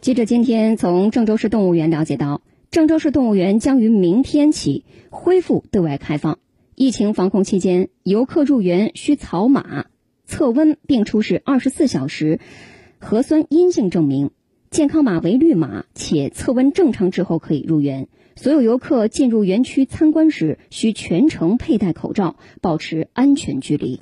记者今天从郑州市动物园了解到郑州市动物园将于明天起恢复对外开放。疫情防控期间游客入园需扫码测温并出示二十四小时核酸阴性证明。健康码为绿码且测温正常之后可以入园。所有游客进入园区参观时需全程佩戴口罩保持安全距离。